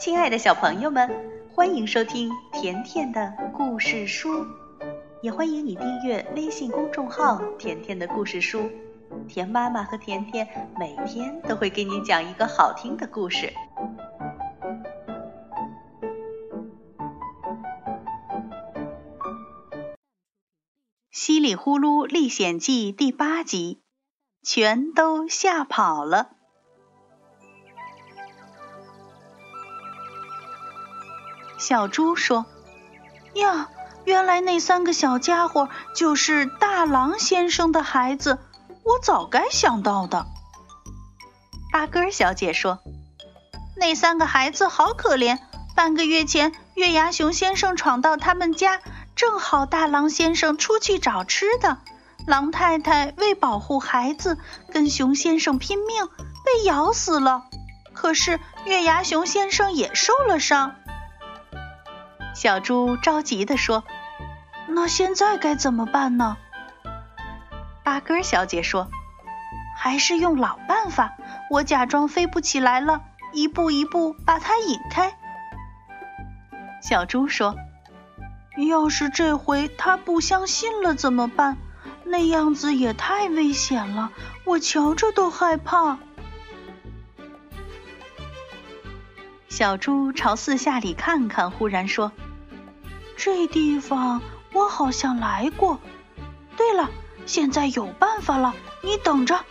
亲爱的小朋友们，欢迎收听甜甜的故事书，也欢迎你订阅微信公众号“甜甜的故事书”。甜妈妈和甜甜每天都会给你讲一个好听的故事。《稀里呼噜历险记》第八集，全都吓跑了。小猪说：“呀，原来那三个小家伙就是大狼先生的孩子，我早该想到的。”八根小姐说：“那三个孩子好可怜，半个月前月牙熊先生闯到他们家，正好大狼先生出去找吃的，狼太太为保护孩子，跟熊先生拼命，被咬死了。可是月牙熊先生也受了伤。”小猪着急地说：“那现在该怎么办呢？”八哥小姐说：“还是用老办法，我假装飞不起来了，一步一步把它引开。”小猪说：“要是这回他不相信了怎么办？那样子也太危险了，我瞧着都害怕。”小猪朝四下里看看，忽然说。这地方我好像来过。对了，现在有办法了，你等着。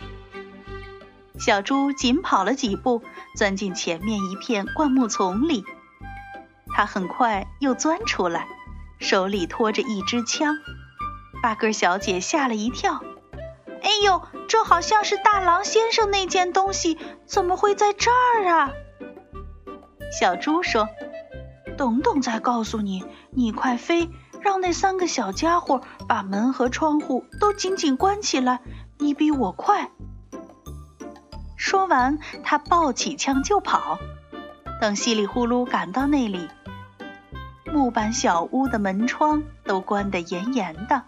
小猪紧跑了几步，钻进前面一片灌木丛里。它很快又钻出来，手里托着一支枪。八根小姐吓了一跳：“哎呦，这好像是大狼先生那件东西，怎么会在这儿啊？”小猪说。等等，再告诉你。你快飞，让那三个小家伙把门和窗户都紧紧关起来。你比我快。说完，他抱起枪就跑。等稀里呼噜赶到那里，木板小屋的门窗都关得严严的。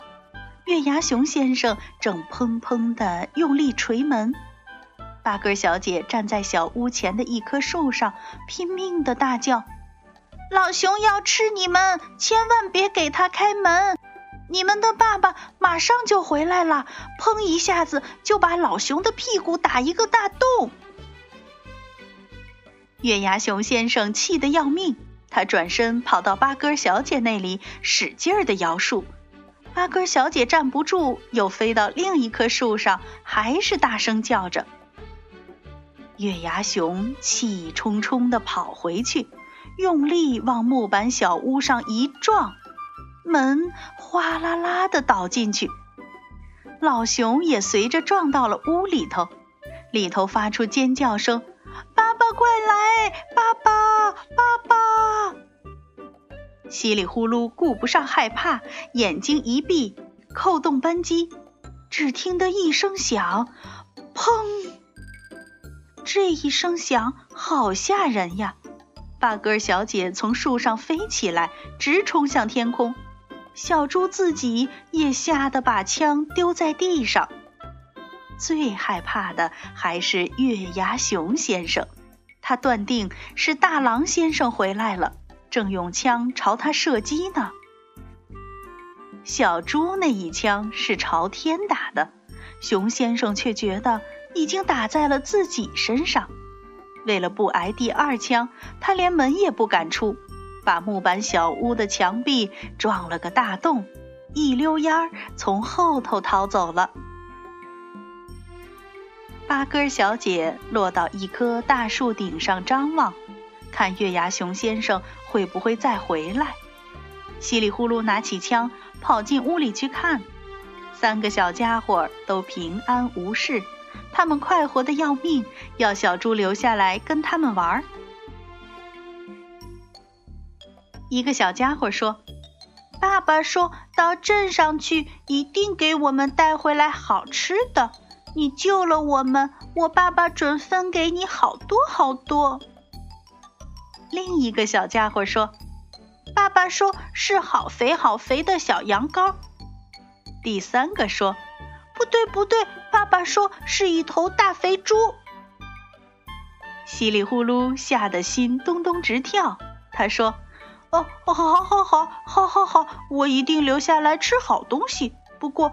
月牙熊先生正砰砰地用力捶门。八根小姐站在小屋前的一棵树上，拼命地大叫。老熊要吃你们，千万别给他开门！你们的爸爸马上就回来了，砰一下子就把老熊的屁股打一个大洞。月牙熊先生气得要命，他转身跑到八哥小姐那里，使劲儿的摇树。八哥小姐站不住，又飞到另一棵树上，还是大声叫着。月牙熊气冲冲的跑回去。用力往木板小屋上一撞，门哗啦啦的倒进去，老熊也随着撞到了屋里头，里头发出尖叫声：“爸爸快来！爸爸，爸爸！”稀里呼噜顾不上害怕，眼睛一闭，扣动扳机，只听得一声响，砰！这一声响好吓人呀！八根小姐从树上飞起来，直冲向天空。小猪自己也吓得把枪丢在地上。最害怕的还是月牙熊先生，他断定是大狼先生回来了，正用枪朝他射击呢。小猪那一枪是朝天打的，熊先生却觉得已经打在了自己身上。为了不挨第二枪，他连门也不敢出，把木板小屋的墙壁撞了个大洞，一溜烟儿从后头逃走了。八哥小姐落到一棵大树顶上张望，看月牙熊先生会不会再回来。稀里呼噜拿起枪跑进屋里去看，三个小家伙都平安无事。他们快活的要命，要小猪留下来跟他们玩。一个小家伙说：“爸爸说到镇上去，一定给我们带回来好吃的。你救了我们，我爸爸准分给你好多好多。”另一个小家伙说：“爸爸说是好肥好肥的小羊羔。”第三个说。不对，不对，爸爸说是一头大肥猪。稀里呼噜吓得心咚咚直跳。他说：“哦，好，好，好，好，好，好，好，我一定留下来吃好东西。不过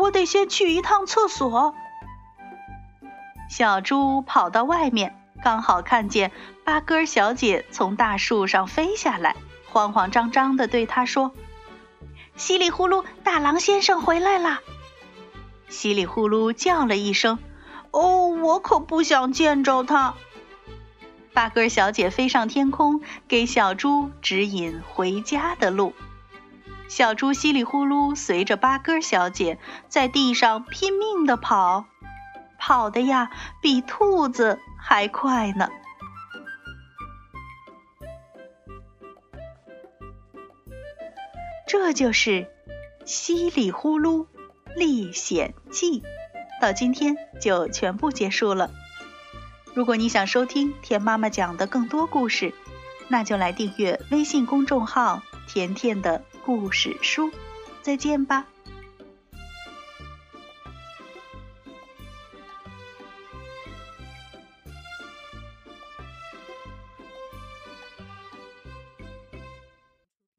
我得先去一趟厕所。”小猪跑到外面，刚好看见八哥小姐从大树上飞下来，慌慌张张地对他说：“稀里呼噜，大狼先生回来了。”稀里呼噜叫了一声：“哦，我可不想见着他。”八哥小姐飞上天空，给小猪指引回家的路。小猪稀里呼噜随着八哥小姐在地上拼命地跑。跑的呀，比兔子还快呢。这就是《稀里呼噜历险记》，到今天就全部结束了。如果你想收听甜妈妈讲的更多故事，那就来订阅微信公众号“甜甜的故事书”。再见吧。